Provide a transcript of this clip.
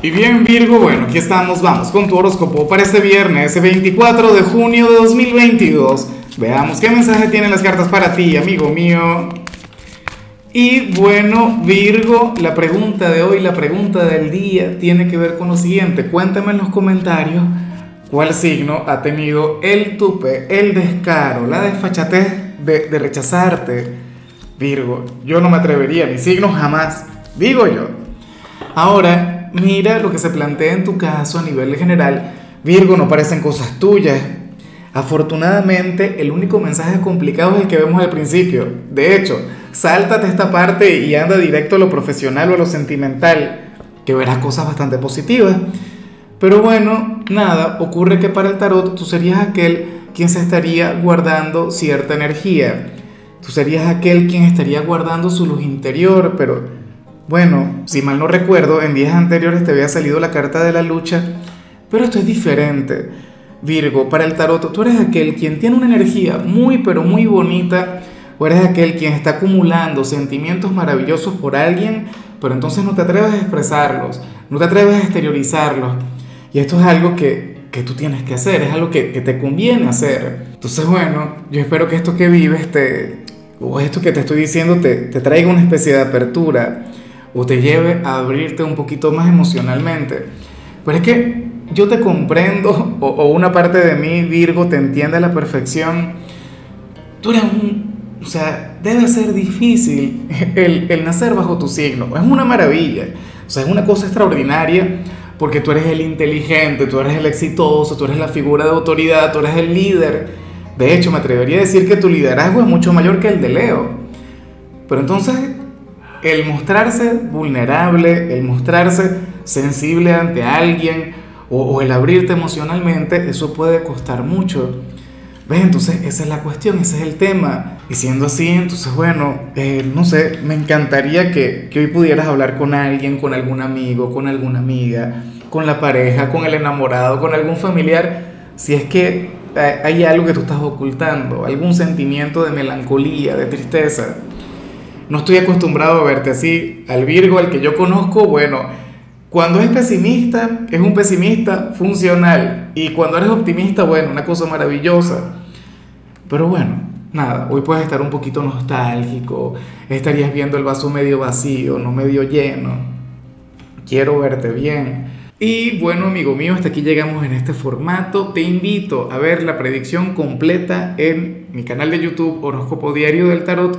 Y bien Virgo, bueno, aquí estamos, vamos con tu horóscopo para este viernes 24 de junio de 2022. Veamos qué mensaje tienen las cartas para ti, amigo mío. Y bueno, Virgo, la pregunta de hoy, la pregunta del día tiene que ver con lo siguiente. Cuéntame en los comentarios cuál signo ha tenido el tupe, el descaro, la desfachatez de, de rechazarte. Virgo, yo no me atrevería, mi signo jamás, digo yo. Ahora, mira lo que se plantea en tu caso a nivel general. Virgo, no parecen cosas tuyas. Afortunadamente, el único mensaje complicado es el que vemos al principio. De hecho, sáltate esta parte y anda directo a lo profesional o a lo sentimental, que verás cosas bastante positivas. Pero bueno, nada, ocurre que para el tarot tú serías aquel quien se estaría guardando cierta energía. Tú serías aquel quien estaría guardando su luz interior, pero bueno, si mal no recuerdo, en días anteriores te había salido la carta de la lucha, pero esto es diferente. Virgo, para el tarot, tú eres aquel quien tiene una energía muy, pero muy bonita, o eres aquel quien está acumulando sentimientos maravillosos por alguien, pero entonces no te atreves a expresarlos, no te atreves a exteriorizarlos. Y esto es algo que, que tú tienes que hacer, es algo que, que, te conviene hacer. Entonces, bueno, yo espero que esto que vives, te, o esto que te estoy diciendo, te, te traiga una especie de apertura o te lleve a abrirte un poquito más emocionalmente. Pero es que yo te comprendo, o, una parte de mí, Virgo, te entiende a la perfección. Tú eres un, o sea, debe ser difícil el, el nacer bajo tu signo. Es una maravilla, o sea, es una cosa extraordinaria porque tú eres el inteligente, tú eres el exitoso, tú eres la figura de autoridad, tú eres el líder. De hecho, me atrevería a decir que tu liderazgo es mucho mayor que el de Leo. Pero entonces el mostrarse vulnerable, el mostrarse sensible ante alguien o, el abrirte emocionalmente, eso puede costar mucho. ¿Ves? Entonces esa es la cuestión, ese es el tema. Y siendo así, entonces bueno, eh, no sé, me encantaría que, que hoy pudieras hablar con alguien, con algún amigo, con alguna amiga, con la pareja, con el enamorado, con algún familiar, si es que hay algo que tú estás ocultando, algún sentimiento de melancolía, de tristeza no estoy acostumbrado a verte así. Al Virgo, al que yo conozco, bueno, cuando es pesimista, es un pesimista funcional. Y cuando eres optimista, bueno, una cosa maravillosa. Pero bueno, nada, hoy puedes estar un poquito nostálgico, estarías viendo el vaso medio vacío, no medio lleno. Quiero verte bien. Y bueno, amigo mío, hasta aquí llegamos en este formato. Te invito a ver la predicción completa en mi canal de YouTube Horóscopo Diario del Tarot